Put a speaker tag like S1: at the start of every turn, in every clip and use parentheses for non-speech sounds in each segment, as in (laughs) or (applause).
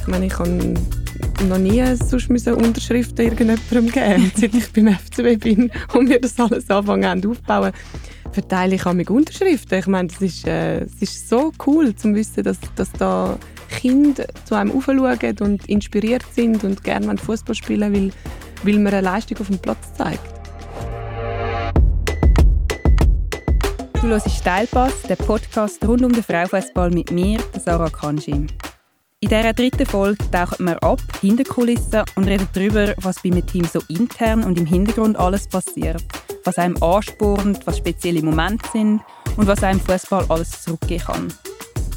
S1: Ich meine, ich habe noch nie sonst Unterschriften irgendjemandem geben, (laughs) seit ich beim FCB bin und wir das alles anfangen aufzubauen verteile ich mich Unterschriften. Ich meine, es ist, äh, ist so cool zu wissen, dass, dass da Kinder zu einem aufschauen und inspiriert sind und gerne Fußball spielen weil, weil man eine Leistung auf dem Platz zeigt.
S2: Du hörst «Steilpass», der Podcast rund um den Frauenfußball mit mir, Sarah Kanji. In dieser dritten Folge tauchen wir ab, hinter Kulissen und reden darüber, was bei einem Team so intern und im Hintergrund alles passiert was einem anspornt, was spezielle Momente sind und was einem Fußball alles zurückgeben kann.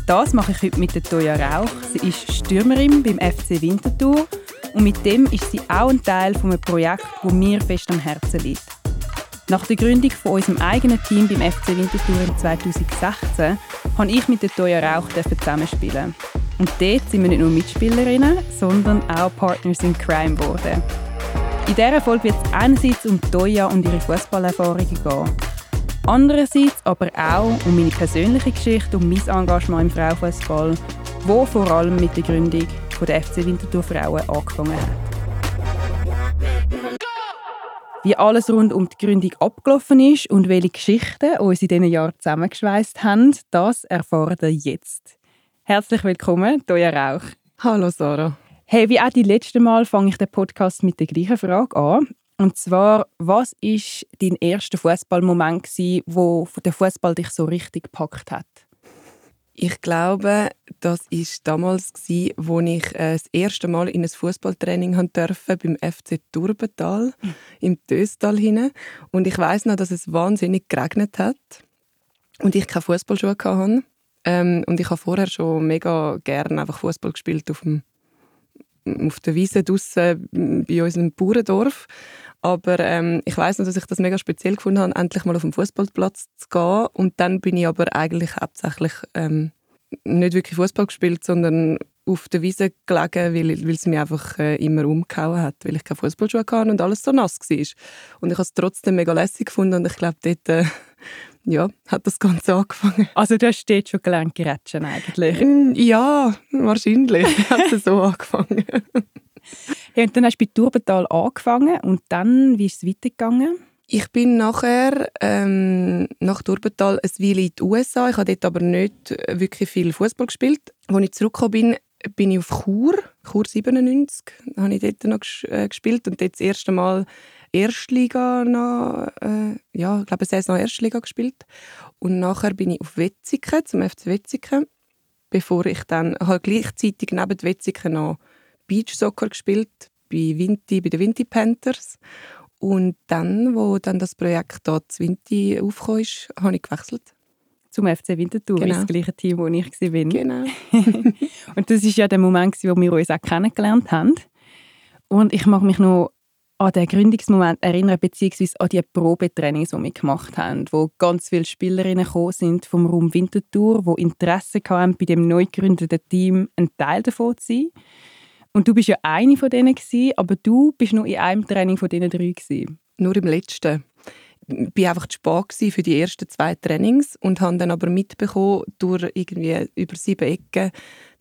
S2: Das mache ich heute mit der Toya Rauch. Sie ist Stürmerin beim FC Winterthur und mit dem ist sie auch ein Teil von einem Projekt, das mir fest am Herzen liegt. Nach der Gründung von unserem eigenen Team beim FC Winterthur im 2016 habe ich mit der Toya Rauch zusammenspielen. Und dort sind wir nicht nur Mitspielerinnen, sondern auch Partners in Crime geworden. In dieser Folge wird es einerseits um Toya und ihre Fußballerfahrungen gehen. Andererseits aber auch um meine persönliche Geschichte und mein Engagement im Frauenfußball, wo vor allem mit der Gründung der FC Winterthur Frauen angefangen hat. Wie alles rund um die Gründung abgelaufen ist und welche Geschichten uns in diesen Jahren zusammengeschweißt haben, das erfahren ihr jetzt. Herzlich willkommen, Toya Rauch.
S1: Hallo Sarah.
S2: Hey, wie auch die letzte Mal fange ich den Podcast mit der gleichen Frage an. Und zwar, was ist dein erster Fußballmoment, wo der Fußball dich so richtig gepackt hat?
S1: Ich glaube, das ist damals gsi, wo ich äh, das erste Mal in ein Fußballtraining durfte beim FC Turbental mhm. im Töstal hinein. Und ich weiß noch, dass es wahnsinnig geregnet hat und ich keine Fußballschuhe hatte. Ähm, und ich habe vorher schon mega gerne einfach Fußball gespielt auf dem auf der Wiese draussen bei unserem Bauerndorf. Aber ähm, ich weiß noch, dass ich das mega speziell gefunden habe, endlich mal auf den Fußballplatz zu gehen. Und dann bin ich aber eigentlich hauptsächlich ähm, nicht wirklich Fußball gespielt, sondern auf der Wiese gelegen, weil, weil es mich einfach äh, immer umgehauen hat, weil ich keine Fußballschuhe hatte und alles so nass war. Und ich habe es trotzdem mega lässig gefunden und ich glaube, dort äh, ja, hat das Ganze angefangen.
S2: Also du hast dort schon gelernt gerätschen eigentlich?
S1: Ja, wahrscheinlich (laughs) hat es so angefangen.
S2: ja, und dann hast du bei Turbental angefangen und dann, wie ist es weitergegangen?
S1: Ich bin nachher ähm, nach Turbental ein Weile in die USA. Ich habe dort aber nicht wirklich viel Fußball gespielt. Als ich zurückgekommen bin, bin ich auf Chur, Chur 97, habe ich dort noch äh, gespielt und dort das erste Mal Erstliga noch, äh, ja, ich glaube, Saison Erstliga gespielt. Und nachher bin ich auf Wetzikon, zum FC Wetzikon, bevor ich dann, habe gleichzeitig neben Wetzikon noch Beachsoccer gespielt, bei Vinti, bei den Vinti Panthers. Und dann, wo dann das Projekt da zu Vinti aufkam, ist, habe ich gewechselt.
S2: Zum FC Winterthur, genau. das gleiche Team, wo ich war.
S1: Genau. (laughs)
S2: und das war ja der Moment, wo wir uns auch kennengelernt haben. Und ich mag mich noch an den Gründungsmoment erinnern, beziehungsweise an die Probetrainings, die wir gemacht haben, wo ganz viele Spielerinnen gekommen sind vom Raum Winterthur, wo Interesse hatten, bei dem neu gegründeten Team ein Teil davon zu sein. Und du bist ja eine von denen gewesen, aber du bist nur in einem Training von diesen drei gewesen.
S1: Nur im letzten. Ich war einfach zu spät für die ersten zwei Trainings und habe dann aber mitbekommen, durch irgendwie über sieben Ecken,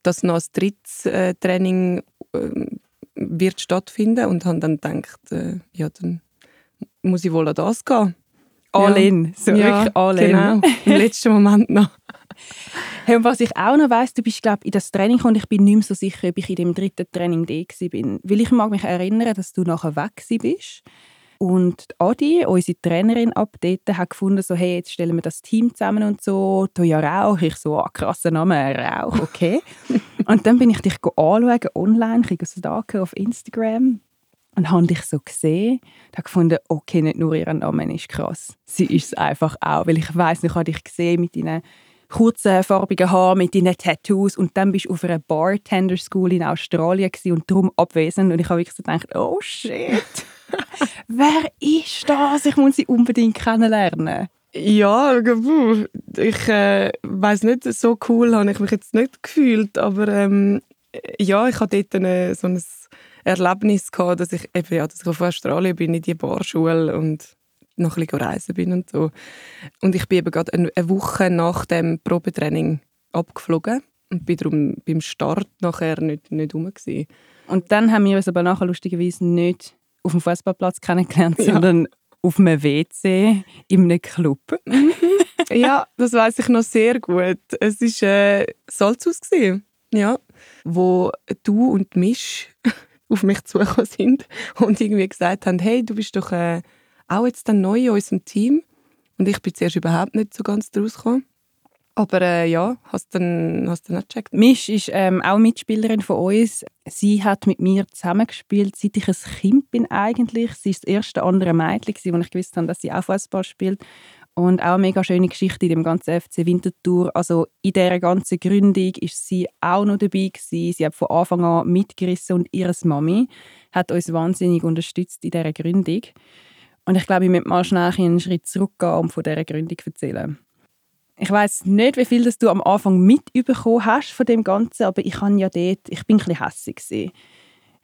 S1: dass noch ein drittes äh, Training ähm, wird stattfinden und habe dann gedacht, äh, ja, dann muss ich wohl an das gehen.
S2: All ja. in, so ja, wirklich all in.
S1: Genau, (laughs) im letzten Moment noch.
S2: Hey, und was ich auch noch weiss, du bist glaube in das Training und ich bin nicht mehr so sicher, ob ich in dem dritten Training da war. Weil ich mag mich erinnern, dass du nachher weg bist. Und Adi, unsere Trainerin ab dort, hat gefunden, so, hey, jetzt stellen wir das Team zusammen und so. Toja Rauch, ich so, ah, krasser Name, Rauch, okay. (laughs) und dann bin ich dich anschauen, online, ich so auf Instagram. Und habe dich so gesehen. Und habe gefunden, okay, nicht nur ihr Name ist krass, sie ist es einfach auch, weil ich weiß nicht, ich habe dich gesehen mit deinen kurzen farbigen Haaren, mit deinen Tattoos. Und dann bist du auf einer Bartender School in Australien und darum abwesend. Und ich habe wirklich so gedacht, oh shit. (laughs) Wer ist das? Ich muss sie unbedingt kennenlernen.
S1: Ja, ich äh, weiß nicht, so cool habe ich mich jetzt nicht gefühlt, aber ähm, ja, ich hatte dort eine, so ein Erlebnis gehabt, dass ich eben, ja, dass ich auf Australien bin in die Barschule und noch ein bisschen reisen bin und so. Und ich bin eben gerade eine Woche nach dem Probetraining abgeflogen und bin darum beim Start nachher nicht, nicht rum. Gewesen.
S2: Und dann haben wir uns aber nachher lustigerweise nicht auf dem Fußballplatz kennengelernt,
S1: Ja.
S2: sondern auf einem WC in einem Club.
S1: ja, das weiß ich noch sehr gut. Es war äh, Salzhaus, gewesen, ja, wo du und Misch (laughs) auf mich zugekommen sind und irgendwie gesagt haben, hey, du bist doch äh, auch jetzt dann neu in unserem Team. Und ich bin zuerst überhaupt nicht so ganz draus gekommen. Aber äh, ja, hast dann, hast dann gecheckt.
S2: Misch ist ähm, auch Mitspielerin von uns. Sie hat mit mir zusammengespielt, seit ich ein Kind bin eigentlich. Sie ist das erste andere Mädchen, wo ich gewusst habe, dass sie auch Fußball spielt. Und auch eine mega schöne Geschichte in dem ganzen FC Winterthur. Also in dieser ganzen Gründung ist sie auch noch dabei gewesen. Sie hat von Anfang an mitgerissen und ihre Mami hat uns wahnsinnig unterstützt in dieser Gründung. Und ich glaube, ich möchte mal schnell einen Schritt zurückgehen und von dieser Gründung erzählen. Ich weiß nicht, wie viel das du am Anfang mitbekommen hast von dem Ganzen, aber ich habe ja dort, ich bin ein bisschen hässig.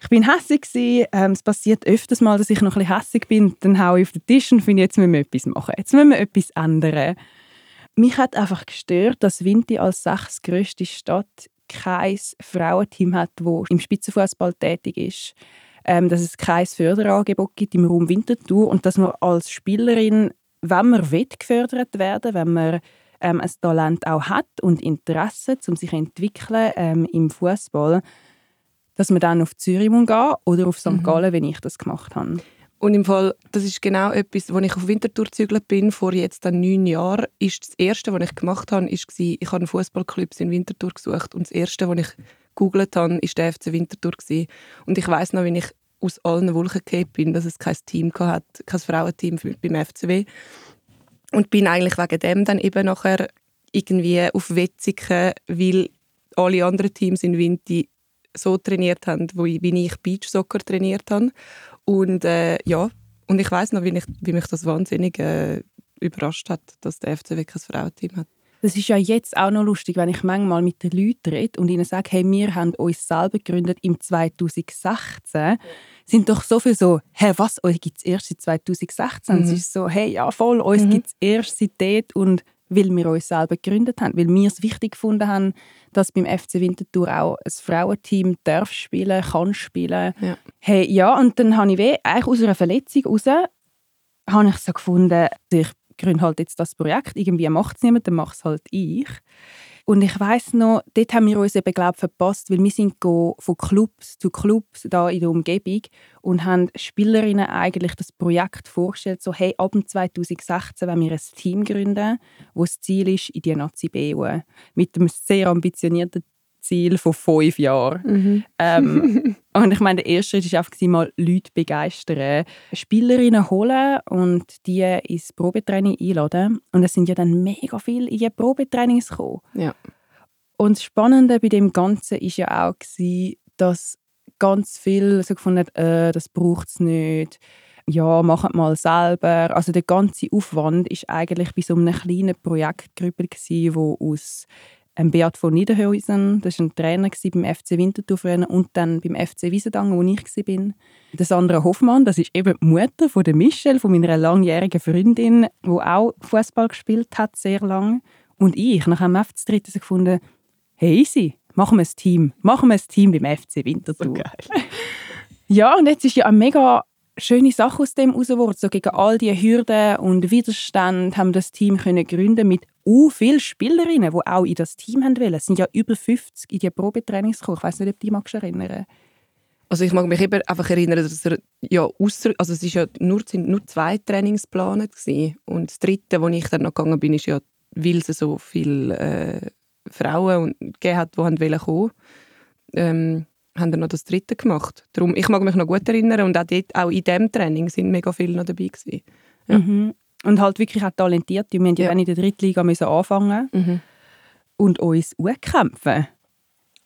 S2: Ich bin hässig. Ähm, es passiert öfters mal, dass ich noch ein bisschen hässig bin. Dann haue ich auf den Tisch und finde, jetzt müssen wir etwas machen. Jetzt müssen wir etwas ändern. Mich hat einfach gestört, dass Vinti als sechstgrößte Stadt kein Frauenteam hat, das im Spitzenfußball tätig ist. Ähm, dass es kein Förderangebot gibt im Raum Winterthur und dass man als Spielerin, wenn man will, gefördert werden wenn man ähm, ein Talent auch hat und Interesse, um sich zu entwickeln ähm, im Fußball, dass man dann auf Zürich gehen oder auf St. Gallen, wenn ich das gemacht habe.
S1: Und im Fall, das ist genau etwas, als ich auf Winterthur gezügelt bin, vor jetzt dann neun Jahren, ist das Erste, was ich gemacht habe, ist, ich habe einen Fußballclub in Winterthur gesucht und das Erste, was ich gegoogelt habe, ist der FC Winterthur. Und ich weiß noch, wie ich aus allen Wolken gefallen bin, dass es kein Team hat, kein Frauenteam beim FCW. Und bin eigentlich wegen dem dann eben nachher irgendwie auf Wetzigen, weil alle anderen Teams in Winti so trainiert haben, wie ich Beachsoccer trainiert habe. Und äh, ja, und ich weiß noch, wie, ich, wie mich das wahnsinnig äh, überrascht hat, dass der FCW kein Frauenteam hat.
S2: Das ist ja jetzt auch noch lustig, wenn ich manchmal mit den Leuten rede und ihnen sage, hey, wir haben uns selber gegründet im 2016, sind doch so viel so, hey, was, euch gibt es erst seit 2016?
S1: Mhm.
S2: Es ist so, hey, ja voll, uns
S1: Mhm.
S2: gibt es erst seit dort und weil wir uns selber gegründet haben, weil wir es wichtig gefunden haben, dass beim FC Winterthur auch ein Frauenteam darf spielen, kann spielen.
S1: Ja.
S2: Hey, ja, und dann habe ich weh, eigentlich aus einer Verletzung raus, habe ich so gefunden, ich gründe halt jetzt das Projekt, irgendwie macht es niemand, dann mache es halt ich. Und ich weiß noch, dort haben wir uns eben, glaub, verpasst, weil wir sind von Clubs zu Clubs da in der Umgebung und haben Spielerinnen eigentlich das Projekt vorgestellt, so hey, ab dem 2016 wenn wir ein Team gründen, wo das Ziel ist, in die Nazi B holen. mit einem sehr ambitionierten Ziel von fünf Jahren. Ähm, (laughs) und ich meine, der erste Schritt war einfach, mal Leute begeistern, Spielerinnen holen und die ins Probetraining einladen. Und es sind ja dann mega viele in die Probetrainings gekommen.
S1: Ja.
S2: Und das Spannende bei dem Ganzen war ja auch, gewesen, dass ganz viel so gefunden hat, äh, das braucht es nicht. Ja, macht mal selber. Also der ganze Aufwand ist eigentlich bei so einem kleinen Projektgruppe, gewesen, wo aus ähm, Beat von Niederhausen, das war ein Trainer beim FC Winterthur und dann beim FC Wiesendangen, wo ich war. Der Sandra Hoffmann, das ist eben die Mutter von der Michelle, von meiner langjährigen Freundin, die auch Fußball gespielt hat, sehr lange. Und ich, nach dem FC Dritte, so gefunden, hey easy, machen wir ein Team. Machen wir ein Team beim FC Winterthur. (laughs) Ja, und jetzt ist ja eine mega schöne Sache aus dem herausgeworden. So gegen all die Hürden und Widerstände haben wir das Team können gründen mit u vielen Spielerinnen, die auch in das Team haben wollen. Es sind ja über 50 in die Probetrainings gekommen. Ich weiß nicht, ob du dich magst erinnern.
S1: Also ich mag mich eben einfach erinnern, dass er ja ausser, also es ist ja nur, sind nur zwei Trainingspläne gewesen. und das dritte, wo ich dann noch gegangen bin, ist ja, weil es so viele äh, Frauen und- gegeben hat, die haben wollen kommen, ähm, haben dann noch das dritte gemacht. Darum, ich mag mich noch gut erinnern und auch, dort, auch in diesem Training sind mega viele noch dabei gewesen. Ja.
S2: Mhm. Und halt wirklich auch talentiert. Wir mussten ja.
S1: Ja.
S2: in der Drittliga müssen anfangen
S1: Mhm.
S2: und uns kämpfen.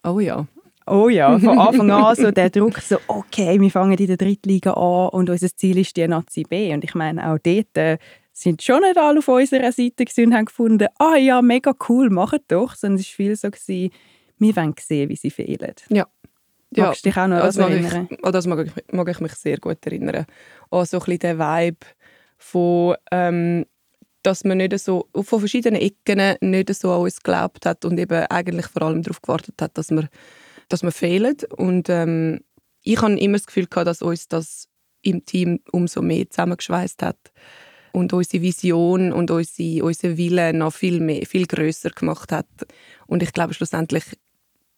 S1: Oh ja.
S2: Oh ja, von (laughs) Anfang an so der Druck, so okay, wir fangen in der Drittliga an und unser Ziel ist die Nazi B. Und ich meine, auch dort äh, sind schon nicht alle auf unserer Seite und haben gefunden, ah ja, mega cool, macht doch. Sondern es war viel so, gewesen, wir wollen sehen, wie sie fehlen.
S1: Ja.
S2: Magst du dich auch noch
S1: das
S2: daran
S1: mag
S2: erinnern?
S1: ich, an das mag ich, mag ich mich sehr gut erinnern. Auch so ein bisschen der Vibe von, ähm, dass man nicht so von verschiedenen Ecken nicht so an uns geglaubt hat und eben eigentlich vor allem darauf gewartet hat, dass wir, dass wir fehlen. Und ähm, ich habe immer das Gefühl gehabt, dass uns das im Team umso mehr zusammengeschweißt hat und unsere Vision und unsere, unsere Wille noch viel mehr, viel größer gemacht hat. Und ich glaube schlussendlich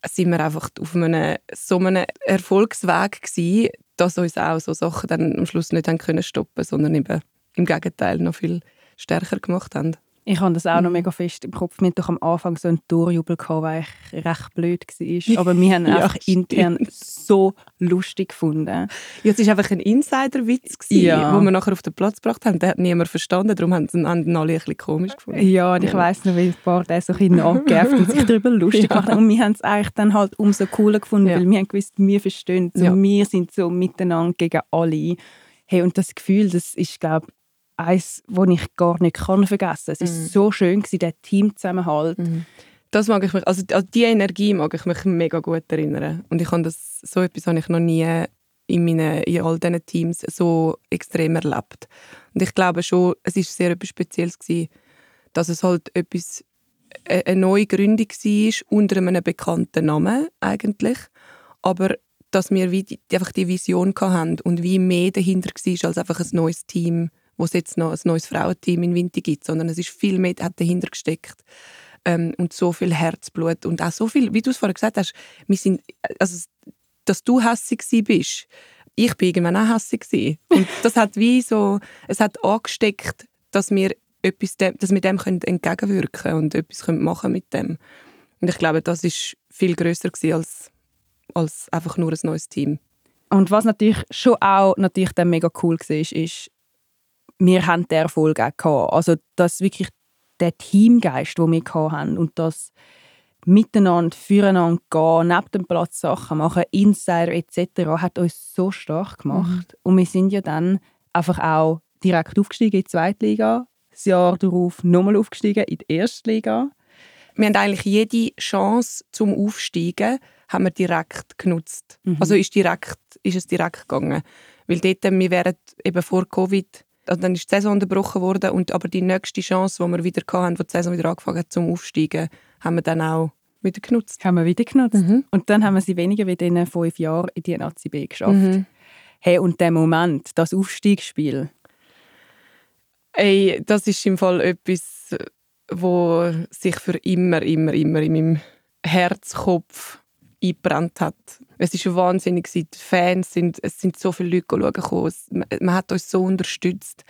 S1: sind wir einfach auf einem, so einem Erfolgsweg gewesen, dass uns auch so Sachen dann am Schluss nicht haben können stoppen, sondern eben im Gegenteil noch viel stärker gemacht haben.
S2: Ich habe das auch noch mhm. mega fest im Kopf. Wir hatten doch am Anfang so einen Torjubel, weil ich recht blöd war. Aber wir haben ja, einfach intern so lustig gefunden. Ja,
S1: es war einfach ein Insider-Witz, ja. den wir nachher auf den Platz gebracht haben. Den hat niemand verstanden, darum haben sie alle ein bisschen komisch gefunden.
S2: Ja, und ich weiss noch, wie ein paar der so ein bisschen nachgegeben und sich darüber lustig (laughs) gemacht haben. Und wir haben es eigentlich dann halt umso cooler gefunden, weil wir haben gewusst, wir verstehen es. Wir sind so miteinander gegen alle. Hey, und das Gefühl, das ist, glaube ich, eins, das ich gar nicht kann vergessen kann. Es war mhm. so schön, gewesen, der Teamzusammenhalt. Mhm.
S1: Das mag ich mich, also an die Energie mag ich mich mega gut erinnern. Und ich habe das, so etwas habe ich noch nie in, meinen, in all diesen Teams so extrem erlebt. Und ich glaube schon, es ist sehr etwas Spezielles gewesen, dass es halt etwas, äh, eine neue Gründung war unter einem bekannten Namen eigentlich. Aber dass wir wie die, einfach die Vision hatten und wie mehr dahinter war als einfach ein neues Team wo es jetzt noch ein neues Frauenteam in Winter gibt, sondern es ist viel mehr hat dahinter gesteckt ähm, und so viel Herzblut und auch so viel, wie du es vorher gesagt hast, wir sind, also, dass du hässig bist, ich bin irgendwann auch hässig und das hat wie so, es hat angesteckt, dass wir etwas, dass wir dem können entgegenwirken und etwas können machen mit dem. Und ich glaube, das ist viel größer als als einfach nur ein neues Team.
S2: Und was natürlich schon auch natürlich dann mega cool war, ist, wir haben den Erfolg auch gehabt. Also dass wirklich der Teamgeist, den wir hatten und das miteinander, füreinander gehen, neben dem Platz Sachen machen, Insider etc., hat uns so stark gemacht. Mhm. Und wir sind ja dann einfach auch direkt aufgestiegen in die zweite Liga, das Jahr darauf nochmal aufgestiegen in die erste Liga.
S1: Wir haben eigentlich jede Chance zum Aufsteigen haben wir direkt genutzt. Mhm. Also ist, direkt, ist es direkt gegangen. Weil dort, wir wären eben vor Covid also dann ist die Saison unterbrochen worden und aber die nächste Chance, die wir wieder hatten, wo die Saison wieder angefangen hat zum Aufsteigen, haben wir dann auch wieder genutzt.
S2: Haben wir wieder genutzt. Mhm. Und dann haben wir sie weniger wie in fünf Jahren in die Nazi B geschafft. Mhm. Hey, und der Moment, das Aufstiegsspiel.
S1: Ey, das ist im Fall etwas, wo sich für immer, immer, immer in meinem Herzkopf eingebrannt hat. Es war wahnsinnig. Die Fans sind, es sind so viele Leute schauen Man, hat uns so unterstützt.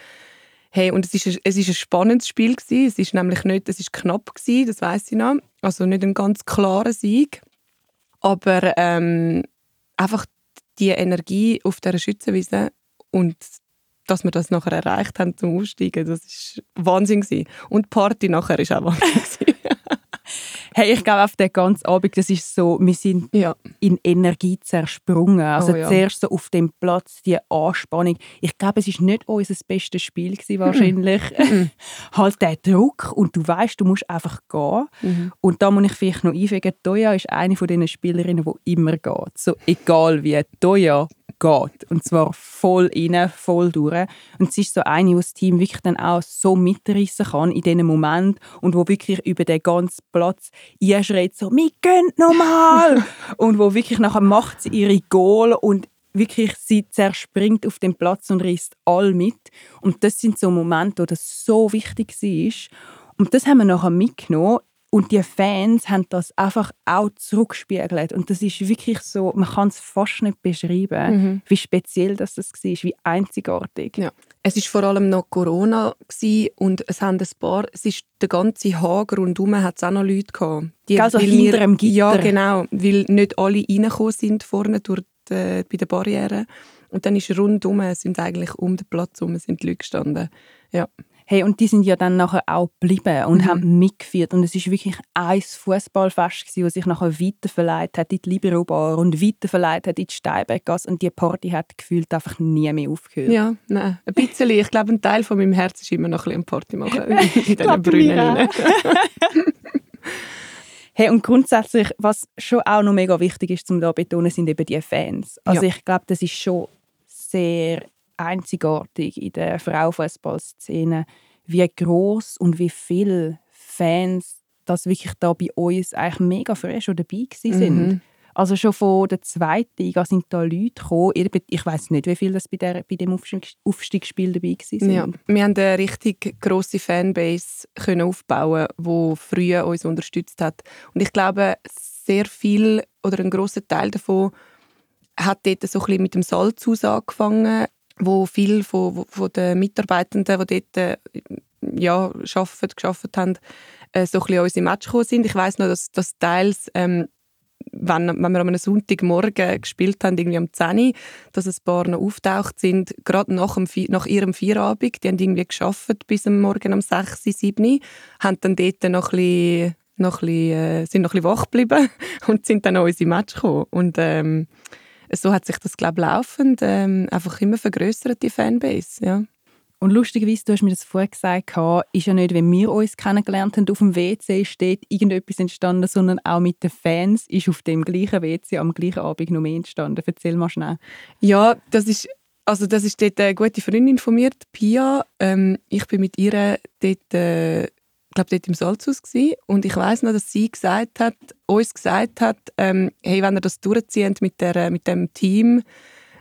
S1: Hey, und es ist, ist ein spannendes Spiel gewesen. Es ist nämlich nicht, es ist knapp gewesen, das weiß ich noch. Also nicht ein ganz klarer Sieg, aber ähm, einfach die Energie auf der Schützenwiese und dass wir das nachher erreicht haben zum Aussteigen, das ist Wahnsinn gewesen. Und die Party nachher ist auch Wahnsinn
S2: Hey, ich glaube, auf den ganzen Abend, das ist so, wir sind ja. in Energie zersprungen. Also oh, ja. zuerst so auf dem Platz, die Anspannung. Ich glaube, es ist nicht unser bestes Spiel gewesen, wahrscheinlich. Mhm. (laughs) halt der Druck und du weißt, du musst einfach gehen. Mhm. Und da muss ich vielleicht noch einfügen, Toya ist eine von diesen Spielerinnen, die immer geht. So egal wie. Toya geht. Und zwar voll rein, voll durch. Und es ist so eine, die das Team wirklich dann auch so mitreißen kann in diesem Moment und wo wirklich über den ganzen Platz einschreit, so «Wir gehen nochmal!» (laughs) Und wo wirklich nachher macht sie ihre Goal und wirklich sie zerspringt auf den Platz und reißt all mit. Und das sind so Momente, wo das so wichtig war. Und das haben wir nachher mitgenommen und die Fans haben das einfach auch zurückgespiegelt. Und das ist wirklich so, man kann es fast nicht beschreiben, mhm. wie speziell das, das war, wie einzigartig.
S1: Ja. Es war vor allem noch Corona und es haben ein paar, es ist der ganze Hager rundherum hat es auch noch Leute gehabt.
S2: Die, also hinter dem Gitter.
S1: Ja, genau, weil nicht alle reingekommen sind vorne durch die, bei den Barrieren. Und dann ist rundherum, sind eigentlich um den Platz herum sind die Leute gestanden. Ja.
S2: Hey, und die sind ja dann nachher auch geblieben und mhm. haben mitgeführt. Und es ist wirklich ein Fußballfest, das sich nachher weiterverleiht hat in die Libero-Bar und weiterverleiht hat in die Steinbeckgasse. Und die Party hat gefühlt einfach nie mehr aufgehört.
S1: Ja, nein, ein bisschen. Ich glaube, ein Teil von meinem Herz ist immer noch ein bisschen Party machen (laughs) in diesen Brunnen. (laughs)
S2: Hey, und grundsätzlich, was schon auch noch mega wichtig ist, zum da betonen, sind eben die Fans. Also ja. ich glaube, das ist schon sehr einzigartig in der Frauenfußballszene, wie groß und wie viele Fans das wirklich da bei uns eigentlich mega frisch dabei sind. Mhm. Also schon von der zweiten Liga sind da Leute gekommen. Ich weiß nicht, wie viele das bei, der, bei dem Aufstiegsspiel dabei waren.
S1: Ja, wir haben eine richtig grosse Fanbase können aufbauen, die früher uns unterstützt hat. Und ich glaube, sehr viel oder ein großer Teil davon hat dort so ein bisschen mit dem Salzhaus angefangen, wo viele von, von den Mitarbeitenden, die dort äh, ja, arbeitet, gearbeitet haben, äh, so ein bisschen an unsere Match gekommen sind. Ich weiß noch, dass, dass teils ähm, wenn, wenn wir am Sonntagmorgen gespielt haben, irgendwie um 10 Uhr, dass ein paar noch auftaucht sind, gerade nach, dem, nach ihrem Feierabend. Die haben irgendwie geschafft bis am Morgen um 6, 7 Uhr, haben dann dort noch ein bisschen, noch ein bisschen, äh, sind noch ein bisschen wach geblieben (laughs) und sind dann an unsere Match gekommen. Und ähm, so hat sich das, glaube ich, laufend ähm, einfach immer vergrößert, die Fanbase. Ja.
S2: Und lustigerweise, du hast mir das vorher gesagt, ist ja nicht, wenn wir uns kennengelernt haben, auf dem WC steht irgendetwas entstanden, sondern auch mit den Fans ist auf dem gleichen WC am gleichen Abend noch mehr entstanden. Erzähl mal schnell.
S1: Ja, das ist, also das ist dort eine gute Freundin von mir, Pia. Ähm, ich bin mit ihr dort, äh, glaube dort im Salzhaus gewesen. und ich weiß noch, dass sie gesagt hat, uns gesagt hat, ähm, hey, wenn ihr das durchzieht mit, der, mit dem Team,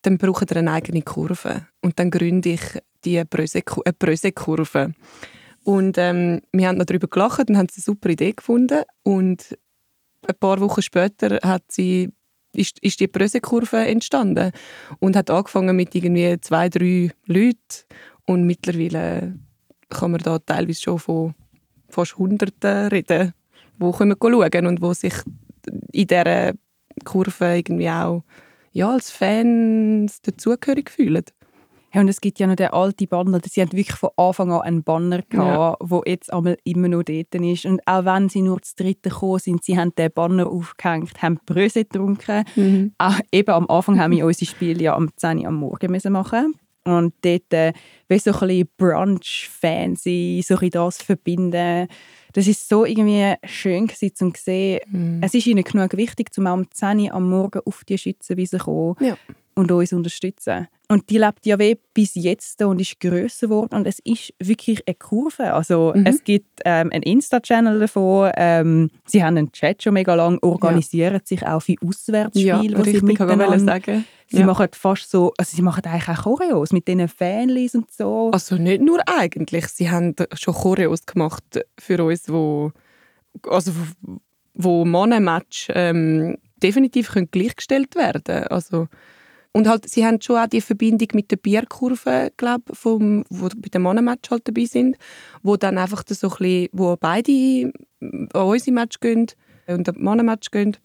S1: dann braucht ihr eine eigene Kurve. Und dann gründe ich die Bröse-Kurve. Und ähm, wir haben noch darüber gelacht und haben eine super Idee gefunden. Und ein paar Wochen später hat sie, ist, ist die Bröse-Kurve entstanden und hat angefangen mit irgendwie zwei, drei Leuten. Und mittlerweile kann man da teilweise schon von fast Hunderten reden, die kommen schauen und die sich in dieser Kurve irgendwie auch ja, als Fans dazugehörig fühlen.
S2: Hey, und es gibt ja noch den alten Banner, sie haben wirklich von Anfang an einen Banner gehabt, ja. wo jetzt einmal immer noch dort ist. Und auch wenn sie nur zu dritten gekommen sind, sie haben den Banner aufgehängt, haben Bröse getrunken. Mhm. Auch eben am Anfang haben wir (laughs) unser Spiel ja am 10 Uhr am Morgen müssen machen und dort äh, wie so ein bisschen Brunch-Fancy, so ein das verbinden. Das ist so irgendwie schön gewesen, um zu sehen, mm. es ist ihnen genug wichtig, um am 10 Uhr am Morgen auf die Schützenwiese zu kommen ja. Und uns unterstützen. Und die lebt ja bis jetzt und ist grösser geworden und es ist wirklich eine Kurve. Also mhm. es gibt ähm, einen Insta-Channel davon, ähm, sie haben einen Chat schon mega lang, organisieren ja. sich auch für Auswärtsspiele,
S1: ja, sie miteinander... sagen.
S2: Sie ja. machen fast so, also sie machen eigentlich auch Choreos mit diesen Fanlis und so.
S1: Also nicht nur eigentlich, sie haben schon Choreos gemacht für uns, wo also wo Mannenmatch ähm, definitiv können gleichgestellt werden. Also und halt, sie haben schon auch die Verbindung mit der Bierkurve, glaube vom, wo bei dem Mannenmatch halt dabei sind, wo dann einfach so ein bisschen, wo beide an unsere Match gehen und an Mannenmatch gehen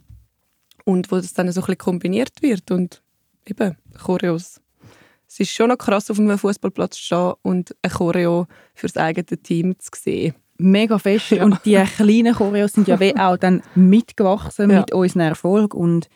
S1: und wo das dann so ein bisschen kombiniert wird und eben, Choreos. Es ist schon noch krass, auf einem Fußballplatz zu stehen und ein Choreo für das eigene Team zu sehen
S2: mega fest. (laughs) Ja. Und die kleinen Choreos sind ja auch dann mitgewachsen ja. mit unserem Erfolg. Und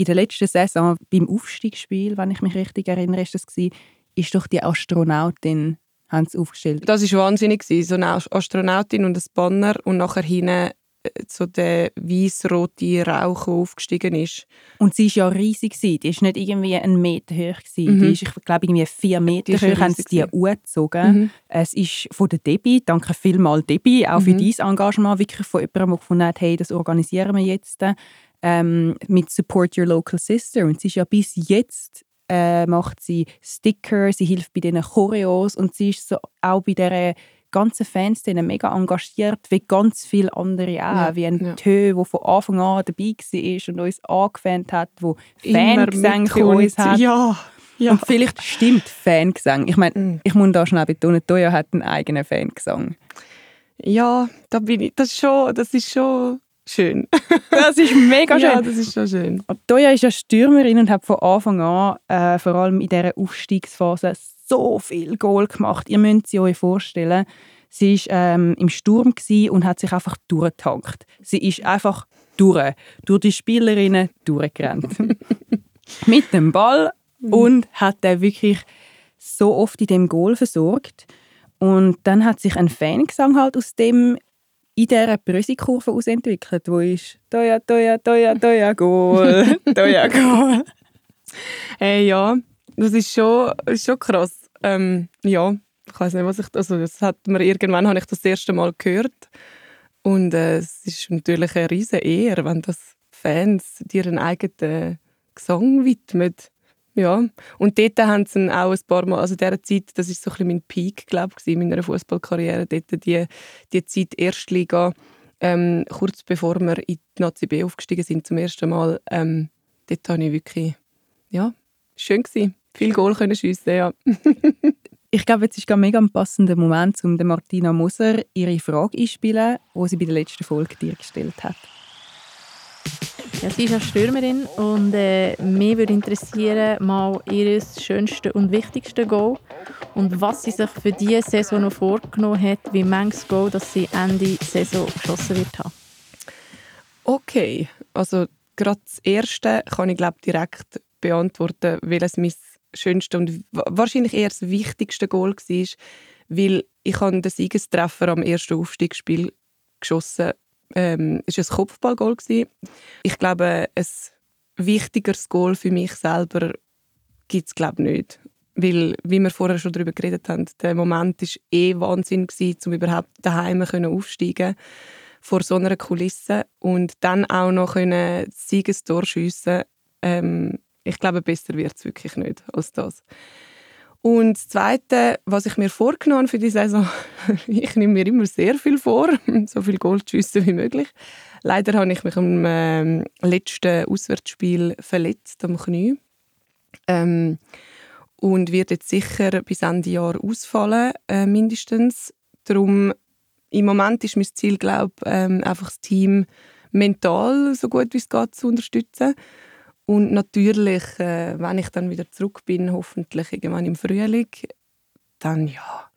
S2: in der letzten Saison beim Aufstiegsspiel, wenn ich mich richtig erinnere, ist das gewesen, ist doch die Astronautin haben sie aufgestellt.
S1: Das ist wahnsinnig so eine Astronautin und ein Banner und nachher hinten äh, so der weiß-rote Rauch aufgestiegen ist.
S2: Und sie war ja riesig. Die war nicht irgendwie einen Meter hoch. Mhm. Die ist, ich glaube, irgendwie vier Meter hoch haben sie die angezogen. Mhm. Es ist von der Debbie, danke vielmals Debbie, auch mhm. für dein Engagement, wirklich von jemandem, der gefunden hat, hey, das organisieren wir jetzt ähm, mit Support Your Local Sister. Und sie ist ja bis jetzt äh, macht sie Sticker, sie hilft bei diesen Choreos und sie ist so auch bei dieser ganzen Fanszene mega engagiert, wie ganz viele andere auch. Ja, wie ein ja. Tö, der von Anfang an dabei war und uns angefans hat, der Fangesänge für uns hat.
S1: Ja. Ja.
S2: Und vielleicht stimmt Fangesang. Ich meine, mm. ich muss da schnell betonen, Toya hat einen eigenen Fangesang.
S1: Ja, da bin ich, das, ist schon, das ist schon schön. (laughs)
S2: das ist mega schön.
S1: Ja, das ist schon schön.
S2: Toya ist ja Stürmerin und hat von Anfang an, äh, vor allem in dieser Aufstiegsphase, so viel Goal gemacht. Ihr müsst sie euch vorstellen. Sie war ähm, im Sturm und hat sich einfach durchgetankt. Sie ist einfach durch, durch die Spielerinnen durchgerannt. (laughs) Mit dem Ball und hat den wirklich so oft in dem Goal versorgt. Und dann hat sich ein Fangesang halt aus dem in dieser Brösi-Kurve entwickelt, wo ist «Toya, Toya, Toya, Toya, Goal, (laughs) Toya, Goal».
S1: Hey, ja, das ist schon, ist schon krass. Ähm, ja, ich weiß nicht, was ich, also das hat mir irgendwann habe ich das, das erste Mal gehört und äh, es ist natürlich eine riesige Ehre, wenn das Fans dir einen eigenen Gesang widmen. Ja, und dort haben sie auch ein paar Mal, also dieser Zeit, das ist so ein bisschen mein Peak, glaube ich, in meiner Fußballkarriere, dort die, die Zeit Erstliga, ähm, kurz bevor wir in die Nazi B aufgestiegen sind zum ersten Mal, ähm, dort habe ich wirklich, ja, schön gewesen. Viel Goal können schiessen, ja. (laughs)
S2: ich glaube, jetzt ist ein mega ein passender Moment, um Martina Moser ihre Frage einzuspielen, die sie bei der letzten Folge dir gestellt hat.
S3: Ja, sie ist eine Stürmerin und äh, mich würde interessieren, mal ihr schönste und wichtigste Goal und was sie sich für diese Saison noch vorgenommen hat, wie manches Goal, das sie Ende Saison geschossen wird haben.
S1: Okay, also gerade das erste kann ich glaube direkt beantworten, weil es mein schönste und wahrscheinlich eher das wichtigste Goal war, weil ich den Siegestreffer am ersten Aufstiegsspiel geschossen ähm, ist ein Kopfballgoal Ich glaube, ein wichtigeres Goal für mich selber gibt es glaube nicht. Weil, wie wir vorher schon darüber geredet haben, der Moment war eh Wahnsinn, gewesen, um überhaupt daheim aufsteigen vor so einer Kulisse und dann auch noch können Siegestor schiessen. Ähm, ich glaube, besser wird es wirklich nicht als das. Und das Zweite, was ich mir vorgenommen für die Saison, (laughs) ich nehme mir immer sehr viel vor, (laughs) so viel Gold schiessen wie möglich. Leider habe ich mich am äh, letzten Auswärtsspiel verletzt am Knie ähm, und wird jetzt sicher bis Ende Jahr ausfallen, äh, mindestens. Darum im Moment ist mein Ziel, glaube ähm, einfach das Team mental so gut wie es geht zu unterstützen und natürlich, äh, wenn ich dann wieder zurück bin, hoffentlich irgendwann im Frühling, dann ja,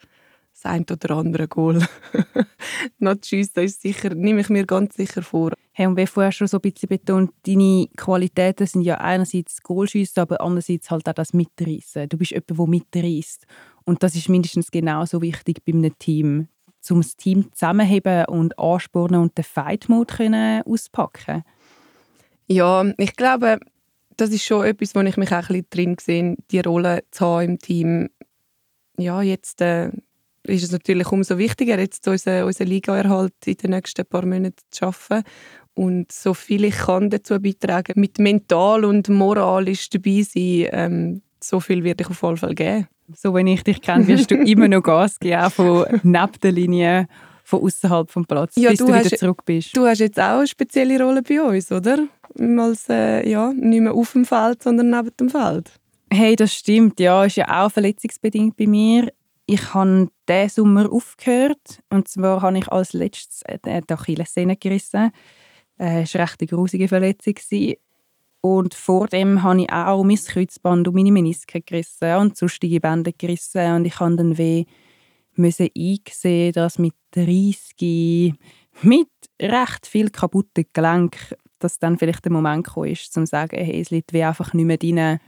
S1: das ein oder andere Goal (laughs) noch schiessen, ist sicher, nehme ich mir ganz sicher vor.
S2: Hey, und wie vorher schon so ein bisschen betont, deine Qualitäten sind ja einerseits Goalschiessen, aber andererseits halt auch das Mitreißen. Du bist jemand, der mitreißt. Und das ist mindestens genauso wichtig bei einem Team, um das Team zusammenzuheben und anspornen und den Fight-Mode auspacken
S1: Ja, ich glaube, das ist schon etwas, wo ich mich auch ein bisschen drin sehe, die Rolle zu haben im Team. Ja, jetzt äh, ist es natürlich umso wichtiger, jetzt unseren, unseren Ligaerhalt in den nächsten paar Monaten zu schaffen und so viel ich kann dazu beitragen, mit mental und moralisch dabei sein, ähm, so viel werde ich auf jeden Fall geben.
S2: So, wenn ich dich kenne, wirst du (laughs) immer noch Gas geben, auch von neben der Linie, von außerhalb vom Platz, ja, bis du, du wieder zurück bist.
S1: Du hast jetzt auch eine spezielle Rolle bei uns, oder? als äh, ja, nicht mehr auf dem Feld, sondern neben dem Feld.
S2: Hey, das stimmt. Ja, ist ja auch verletzungsbedingt bei mir. Ich habe diesen Sommer aufgehört. Und zwar habe ich als letztes äh, die Achillessehne gerissen. Äh, das war eine recht grusige Verletzung. Und vor dem habe ich auch mein Kreuzband und meine Menisken gerissen und sonstige Bänder gerissen. Und ich habe dann weh müssen einsehen, dass mit 30 mit recht viel kaputten Gelenken dass dann vielleicht der Moment gekommen ist, um zu sagen, hey, es liegt wie einfach nicht mehr drin.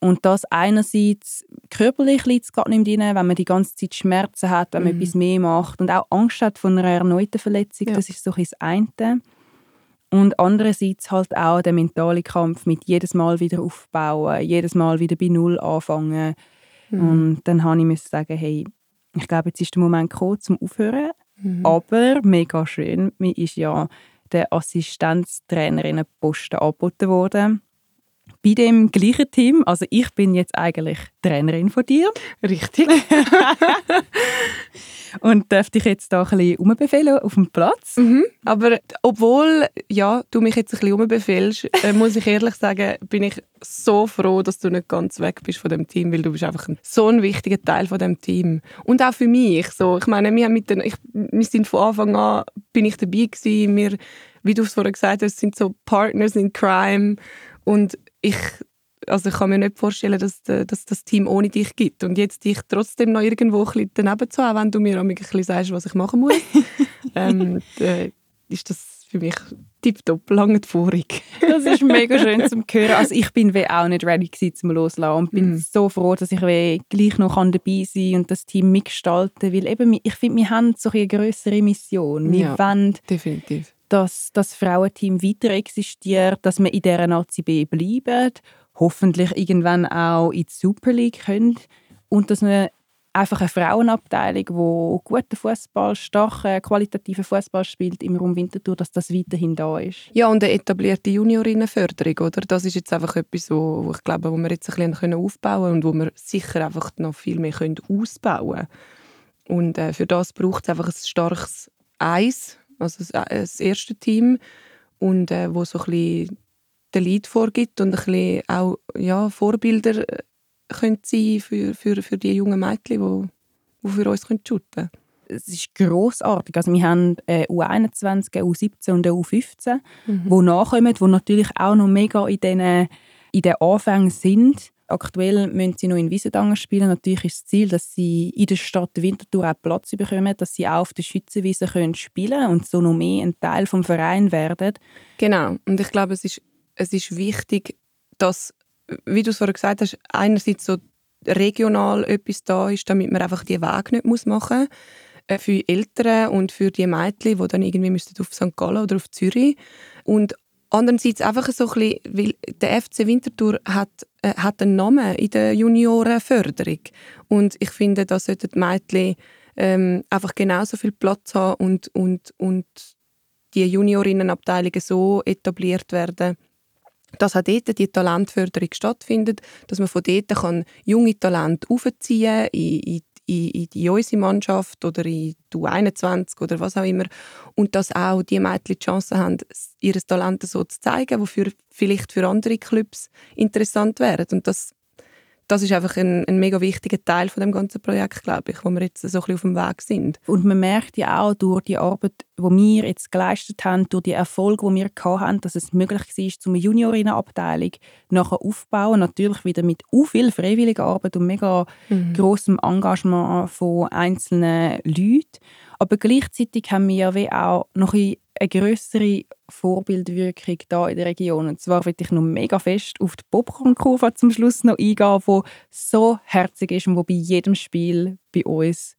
S2: Und das einerseits körperlich liegt es gar nicht mehr drin, wenn man die ganze Zeit Schmerzen hat, wenn man mhm. etwas mehr macht und auch Angst hat vor einer erneuten Verletzung, ja. das ist so ein das eine. Und andererseits halt auch der mentale Kampf mit jedes Mal wieder aufbauen, jedes Mal wieder bei Null anfangen. Mhm. Und dann habe ich sagen, hey, ich glaube, jetzt ist der Moment gekommen, zum Aufhören. Mhm. Aber mega schön, mir ist ja der Assistenztrainerinnenposten angeboten worden. Bei dem gleichen Team, also ich bin jetzt eigentlich Trainerin von dir.
S1: Richtig. (laughs)
S2: und darf dich jetzt da ein bisschen umbefehlen auf dem Platz.
S1: Mhm. Aber obwohl ja, du mich jetzt ein bisschen umbefehlst, äh, muss ich ehrlich sagen, bin ich so froh, dass du nicht ganz weg bist von dem Team, weil du bist einfach ein, so ein wichtiger Teil von dem Team. Und auch für mich. So, ich meine, wir, haben mit den, ich, wir sind von Anfang an bin ich dabei gewesen. Wir, wie du es vorhin gesagt hast, sind so Partners in Crime und ich also ich kann mir nicht vorstellen, dass, äh, dass das Team ohne dich gibt. Und jetzt dich trotzdem noch irgendwo ein bisschen daneben zu haben, wenn du mir ein bisschen sagst, was ich machen muss, (laughs) ähm, äh, ist das für mich tipptopp, lange vorig.
S2: das ist mega schön zu (laughs) hören. Also ich bin auch nicht ready gewesen, zum Loslassen und bin mm. so froh, dass ich gleich noch dabei sein kann und das Team mitgestalten weil eben, ich finde, wir haben so eine größere Mission. Wir
S1: ja, wollen definitiv.
S2: Dass das Frauenteam weiter existiert, dass wir in dieser Nazi B bleiben hoffentlich irgendwann auch in die Super League können und dass wir einfach eine Frauenabteilung, die guten Fußball, starken, qualitativen Fußball spielt im Raum Winterthur, dass das weiterhin da ist.
S1: Ja, und eine etablierte Juniorinnenförderung, oder? Das ist jetzt einfach etwas, wo ich glaube, wo wir jetzt ein bisschen aufbauen können und wo wir sicher einfach noch viel mehr können ausbauen können. Und äh, für das braucht es einfach ein starkes Eis, also das, äh, das erste Team, und äh, wo so ein bisschen den Lead vorgibt und ein bisschen auch ja, Vorbilder äh, können sein für, für, für die jungen Mädchen, die, die für uns shooten können.
S2: Es ist grossartig. Also wir haben äh, U21, U17 und U15, mhm. die nachkommen, die natürlich auch noch mega in den, in den Anfängen sind. Aktuell müssen sie noch in Wiesendangen spielen. Natürlich ist das Ziel, dass sie in der Stadt Winterthur auch Platz bekommen, dass sie auch auf der Schützenwiese können spielen und so noch mehr ein Teil vom Verein werden.
S1: Genau. Und ich glaube, es ist, es ist wichtig, dass wie du es vorhin gesagt hast, einerseits so regional etwas da ist, damit man einfach die Weg nicht muss machen muss. Äh, für Eltern und für die Mädchen, die dann irgendwie müssten auf St. Gallen oder auf Zürich. Und andererseits einfach so ein bisschen, weil der FC Winterthur hat, äh, hat einen Namen in der Juniorenförderung. Und ich finde, da sollten die Mädchen ähm, einfach genauso viel Platz haben und, und, und die Juniorinnenabteilungen so etabliert werden, dass auch dort die Talentförderung stattfindet, dass man von dort kann junge Talente aufziehen in, in, in, in die unsere Mannschaft oder in die U21 oder was auch immer. Und dass auch die Mädchen die Chance haben, ihr Talent so zu zeigen, wofür vielleicht für andere Clubs interessant wären. Und das das ist einfach ein, ein mega wichtiger Teil von dem ganzen Projekt, glaube ich, wo wir jetzt so ein bisschen auf dem Weg sind.
S2: Und man merkt ja auch durch die Arbeit, die wir jetzt geleistet haben, durch die Erfolge, die wir hatten, dass es möglich war, zum Juniorinnenabteilung nachher aufzubauen. Natürlich wieder mit u viel freiwilliger Arbeit und mega mhm. grossem Engagement von einzelnen Leuten. Aber gleichzeitig haben wir ja auch noch ein eine größere Vorbildwirkung da in der Region. Und zwar will ich noch mega fest auf die Popcorn-Kurve zum Schluss noch eingehen, die so herzig ist und wo bei jedem Spiel bei uns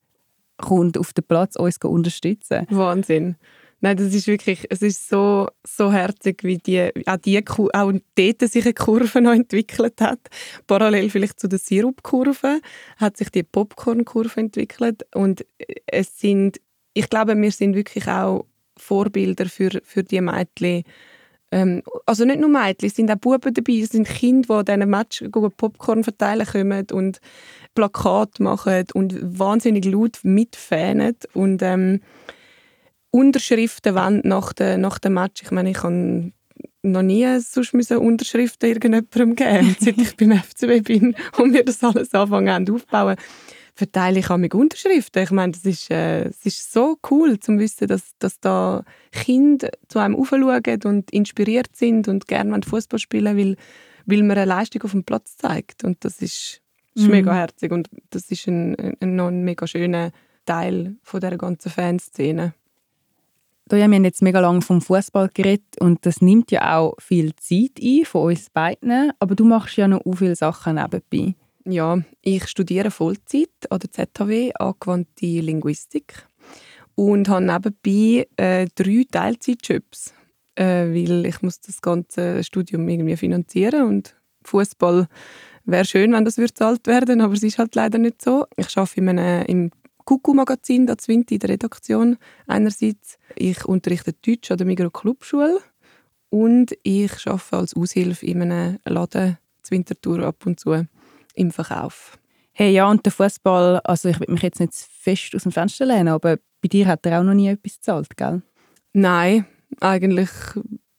S2: kommt auf den Platz uns unterstützen.
S1: Wahnsinn. Nein, das ist wirklich, es ist so, so herzig, wie die, auch, die, auch dort sich eine Kurve noch entwickelt hat. Parallel vielleicht zu der Sirupkurve hat sich die Popcorn-Kurve entwickelt und es sind, ich glaube, wir sind wirklich auch Vorbilder für, für die Mädchen. Ähm, also nicht nur Mädchen, es sind auch Buben dabei, es sind Kinder, die diesen Match Popcorn verteilen kommen und Plakate machen und wahnsinnig laut mitfähnen und ähm, Unterschriften wollen nach dem nach Match. Ich meine, ich habe noch nie sonst müssen Unterschriften irgendjemandem geben, (laughs) seit ich beim FCB bin und wir das alles anfangen aufbauen verteile ich auch Unterschriften. Ich meine, das ist, äh, es ist so cool, zu wissen, dass, dass da Kinder zu einem aufschauen und inspiriert sind und gerne Fußball spielen weil, weil man eine Leistung auf dem Platz zeigt. Und das ist, ist mhm. mega herzig und das ist ein, ein, ein mega schöner Teil von der ganzen Fanszene.
S2: Da haben wir jetzt mega lange vom Fußball geredet und das nimmt ja auch viel Zeit ein von uns beiden. Aber du machst ja noch viele Sachen nebenbei.
S1: Ja, ich studiere Vollzeit an der ZHW, angewandte Linguistik und habe nebenbei äh, drei Teilzeitjobs, äh, weil ich muss das ganze Studium irgendwie finanzieren und Fußball wäre schön, wenn das bezahlt werden, aber es ist halt leider nicht so. Ich arbeite in einem, im Kuku-Magazin, da Zwinti in der Redaktion einerseits. Ich unterrichte Deutsch an der Migro Clubschule und ich arbeite als Aushilfe in einem Laden Winterthur ab und zu im Verkauf.
S2: Hey, ja, und der Fußball, also ich will mich jetzt nicht fest aus dem Fenster lehnen, aber bei dir hat er auch noch nie etwas gezahlt, gell?
S1: Nein, eigentlich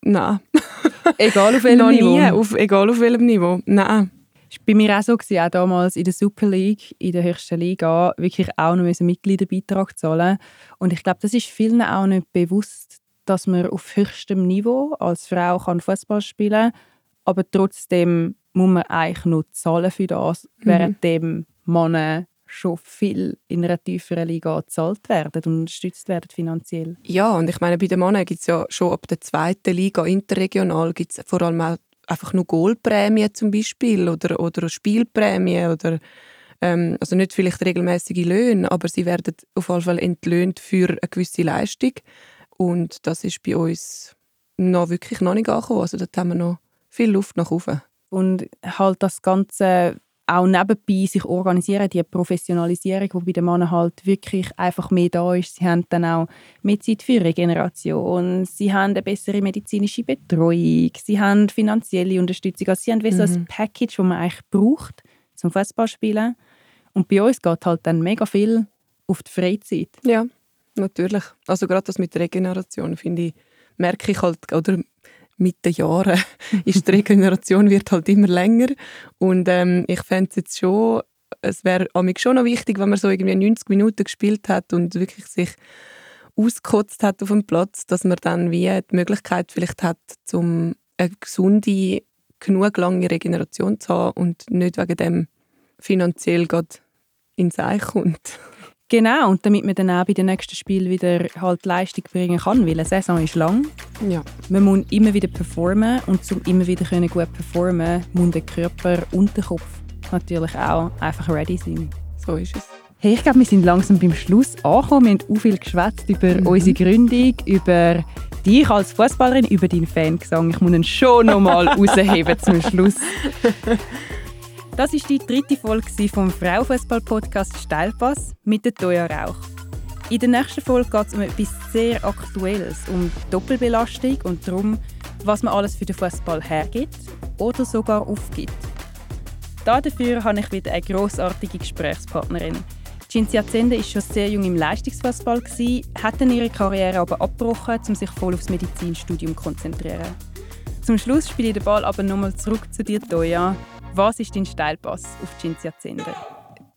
S1: nein. (laughs)
S2: egal auf welchem
S1: noch
S2: Niveau?
S1: Nie, auf, egal auf welchem Niveau, nein.
S2: Das war bei mir auch so, gewesen, auch damals in der Super League, in der höchsten Liga, wirklich auch noch einen Mitgliederbeitrag zahlen. Und ich glaube, das ist vielen auch nicht bewusst, dass man auf höchstem Niveau als Frau Fußball spielen kann, aber trotzdem muss man eigentlich nur zahlen für das, mhm. während dem Männer schon viel in einer tieferen Liga gezahlt werden und unterstützt werden finanziell.
S1: Ja, und ich meine, bei den Männern gibt es ja schon ab der zweiten Liga interregional gibt's vor allem auch einfach nur Goalprämien zum Beispiel oder, oder Spielprämien oder ähm, also nicht vielleicht regelmäßige Löhne, aber sie werden auf jeden Fall entlöhnt für eine gewisse Leistung und das ist bei uns noch wirklich noch nicht angekommen. Also dort haben wir noch viel Luft nach oben
S2: und halt das Ganze auch nebenbei sich organisieren, die Professionalisierung, die bei den Männern halt wirklich einfach mehr da ist. Sie haben dann auch mehr Zeit für Regeneration, sie haben eine bessere medizinische Betreuung, sie haben finanzielle Unterstützung. Also sie haben wie mhm. so ein mhm. Package, das man eigentlich braucht zum Fußballspielen. Und bei uns geht halt dann mega viel auf die Freizeit.
S1: Ja, natürlich. Also gerade das mit der Regeneration, finde ich, merke ich halt, oder mit den Jahren (laughs) ist die Regeneration wird halt immer länger und ähm, ich fände es jetzt schon, es wäre schon noch wichtig, wenn man so irgendwie 90 Minuten gespielt hat und wirklich sich ausgekotzt hat auf dem Platz, dass man dann wie die Möglichkeit vielleicht hat, zum eine gesunde, genug lange Regeneration zu haben und nicht wegen dem finanziell gerade ins Ei kommt.
S2: Genau, und damit man dann auch bei den nächsten Spielen wieder halt Leistung bringen kann, weil eine Saison ist lang.
S1: Ja.
S2: Man muss immer wieder performen und um immer wieder können gut performen muss der Körper und der Kopf natürlich auch einfach ready sein.
S1: So ist es.
S2: Hey, ich glaube, wir sind langsam beim Schluss angekommen. Wir haben auch viel geschwätzt über mhm. unsere Gründung, über dich als Fußballerin, über deinen Fangesang. Ich muss ihn schon noch mal (laughs) rausheben zum Schluss. (laughs) Das ist die dritte Folge vom Frauenfußball-Podcast Steilpass mit der Toya Rauch. In der nächsten Folge geht es um etwas sehr Aktuelles, um Doppelbelastung und darum, was man alles für den Fußball hergibt oder sogar aufgibt. Dafür habe ich wieder eine grossartige Gesprächspartnerin. Cinzia Zende war schon sehr jung im Leistungsfußball, hat dann ihre Karriere aber abgebrochen, um sich voll aufs Medizinstudium zu konzentrieren. Zum Schluss spiele ich den Ball aber nochmal zurück zu dir, Toya. Was ist dein Steilpass auf Cinzia Zender?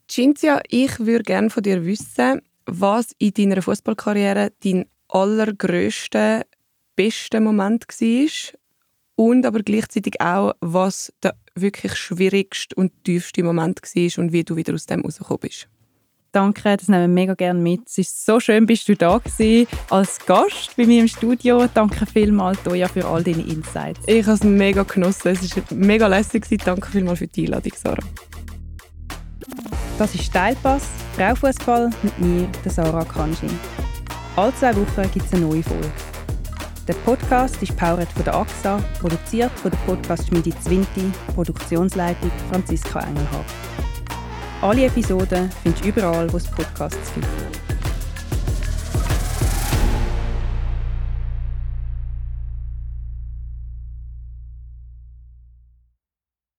S1: Cinzia, ich würde gerne von dir wissen, was in deiner Fußballkarriere dein allergrößter, bester Moment war und aber gleichzeitig auch, was der wirklich schwierigste und tiefste Moment war und wie du wieder aus dem rausgekommen bist.
S2: Danke, das nehmen wir mega gerne mit. Es ist so schön, bist du da gewesen, als Gast bei mir im Studio. Danke vielmals, Toja, für all deine Insights.
S1: Ich habe es mega genossen. Es war mega lässig. Danke vielmals für die Einladung, Sarah.
S2: Das ist Steilpass, Frauenfußball mit mir, der Sarah Kanji. Alle zwei Wochen gibt es eine neue Folge. Der Podcast ist powered von der AXA, produziert von der Podcast-Schmiede Zwinti, Produktionsleitung Franziska Engelhardt. Alle Episoden findest du überall, wo es Podcasts gibt.